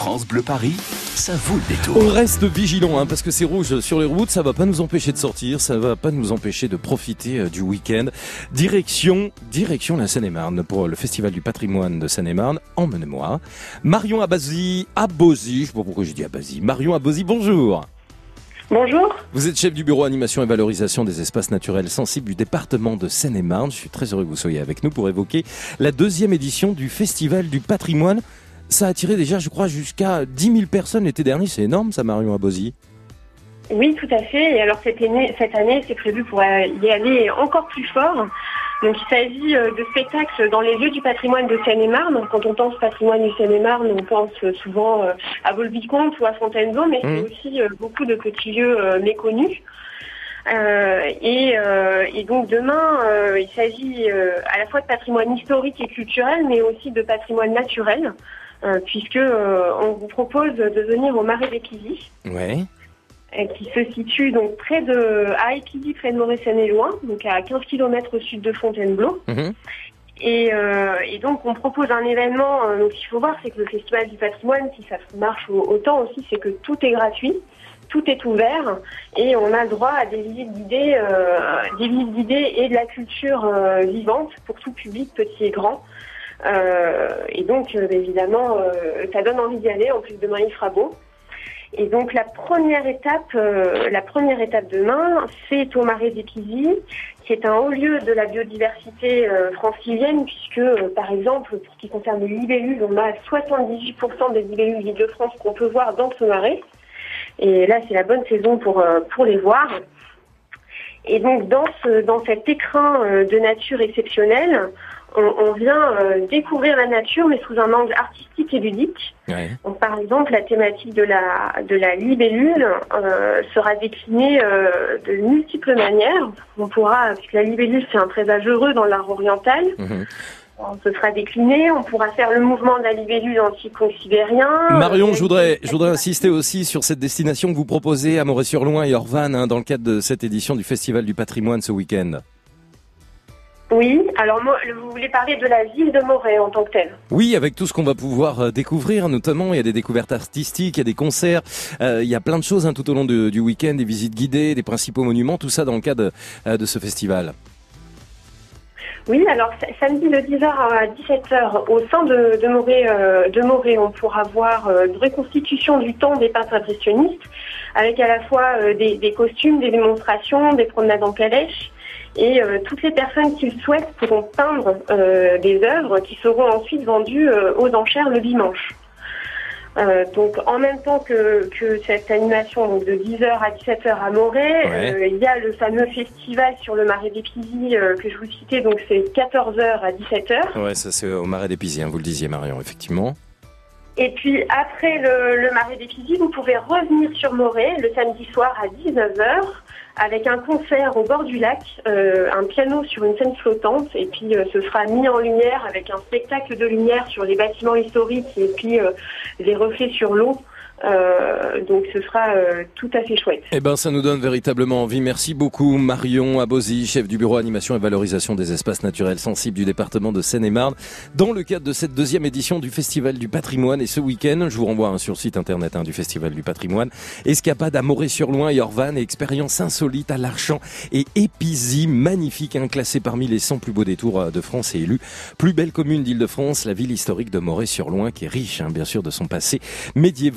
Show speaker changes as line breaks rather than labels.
France Bleu Paris, ça vaut le détour.
On reste vigilant hein, parce que c'est rouge sur les routes, ça va pas nous empêcher de sortir, ça va pas nous empêcher de profiter euh, du week-end. Direction, direction la Seine-et-Marne pour le Festival du patrimoine de Seine-et-Marne, emmenez-moi. Marion Abazi, Abozi, je sais pas pourquoi j'ai dit Abazi. Marion Abozi, bonjour.
Bonjour.
Vous êtes chef du bureau animation et valorisation des espaces naturels sensibles du département de Seine-et-Marne. Je suis très heureux que vous soyez avec nous pour évoquer la deuxième édition du Festival du patrimoine. Ça a attiré déjà, je crois, jusqu'à 10 000 personnes l'été dernier. C'est énorme, ça, Marion Abosi.
Oui, tout à fait. Et alors cette année, cette année, c'est prévu pour y aller encore plus fort. Donc il s'agit euh, de spectacles dans les lieux du patrimoine de Seine-et-Marne. Quand on pense patrimoine du Seine-et-Marne, on pense souvent euh, à Volvicomte ou à Fontainebleau, mais c'est
Mmh.
aussi euh, beaucoup de petits lieux méconnus. Euh, et, euh, et donc demain, euh, il s'agit euh, à la fois de patrimoine historique et culturel, mais aussi de patrimoine naturel, euh, puisque euh, on vous propose de venir au Marais d'Équilly,
Ouais.
euh, qui se situe donc près de à Équilly, près de Moret-Seine-et-Loin, donc à 15 km au sud de Fontainebleau.
Mhm.
Et, euh, et donc on propose un événement. euh, donc il faut voir, c'est que le Festival du patrimoine, si ça marche au- autant aussi, c'est que tout est gratuit, tout est ouvert, et on a le droit à des visites guidées, euh, des visites guidées et de la culture vivante pour tout public, petit et grand. Euh, et donc euh, évidemment, euh, ça donne envie d'y aller. En plus demain il fera beau. Et donc la première étape, euh, la première étape demain, c'est au Marais d'Équilly, qui est un haut lieu de la biodiversité euh, francilienne, puisque euh, par exemple, pour ce qui concerne les libellules, on a 78% des libellules d'Île-de-France qu'on peut voir dans ce marais. Et là, c'est la bonne saison pour, pour les voir. Et donc dans, ce, dans cet écrin de nature exceptionnel, on, on vient euh, découvrir la nature, mais sous un angle artistique et ludique.
Ouais.
Donc, par exemple, la thématique de la, de la libellule euh, sera déclinée euh, de multiples manières. On pourra, puisque la libellule c'est un présage heureux dans l'art oriental,
Mhm.
on se sera décliné, on pourra faire le mouvement de la libellule antico-sibérien.
Marion,
Euh,
je voudrais, je voudrais insister aussi sur cette destination que vous proposez à Moret-sur-Loing et Orvan hein, dans le cadre de cette édition du Festival du patrimoine ce week-end.
Oui, alors vous voulez parler de la ville de Moret en tant que telle
Oui, avec tout ce qu'on va pouvoir euh, découvrir, notamment il y a des découvertes artistiques, il y a des concerts, euh, il y a plein de choses hein, tout au long de- du week-end, des visites guidées, des principaux monuments, tout ça dans le cadre euh, de ce festival.
Oui, alors sa- samedi de 10h à 17h, au sein de, de, Moret, euh, de Moret, on pourra voir euh, une reconstitution du temps des peintres impressionnistes, avec à la fois euh, des, des costumes, des démonstrations, des promenades en calèche, et euh, toutes les personnes qui le souhaitent pourront peindre euh, des œuvres qui seront ensuite vendues euh, aux enchères le dimanche. Donc en même temps que, que cette animation donc de 10h à 17h à Moret,
Ouais.
il y a le fameux festival sur le marais d'Épizy que je vous citais, donc c'est 14h à 17h.
Ouais, ça c'est au Marais des Pisiers, hein, vous le disiez Marion, effectivement.
Et puis après le, le marais d'Épizy, vous pouvez revenir sur Moret le samedi soir à 19h avec un concert au bord du lac, euh, un piano sur une scène flottante, et puis euh, ce sera mis en lumière avec un spectacle de lumière sur les bâtiments historiques et puis euh, des reflets sur l'eau. Euh, donc ce sera euh, tout à fait chouette.
Eh ben, ça nous donne véritablement envie. Merci beaucoup, Marion Abosi, chef du bureau animation et valorisation des espaces naturels sensibles du département de Seine-et-Marne. Dans le cadre de cette deuxième édition du Festival du patrimoine, et ce week-end, je vous renvoie hein, sur le site internet hein, du Festival du patrimoine, escapade à Moret-sur-Loing et Orvan et expérience insolite à l'Archamp et Épisy, magnifique, hein, classé parmi les 100 plus beaux détours euh, de France et élu plus belle commune d'Île-de-France, la ville historique de Moret-sur-Loing, qui est riche, hein, bien sûr, de son passé médiéval.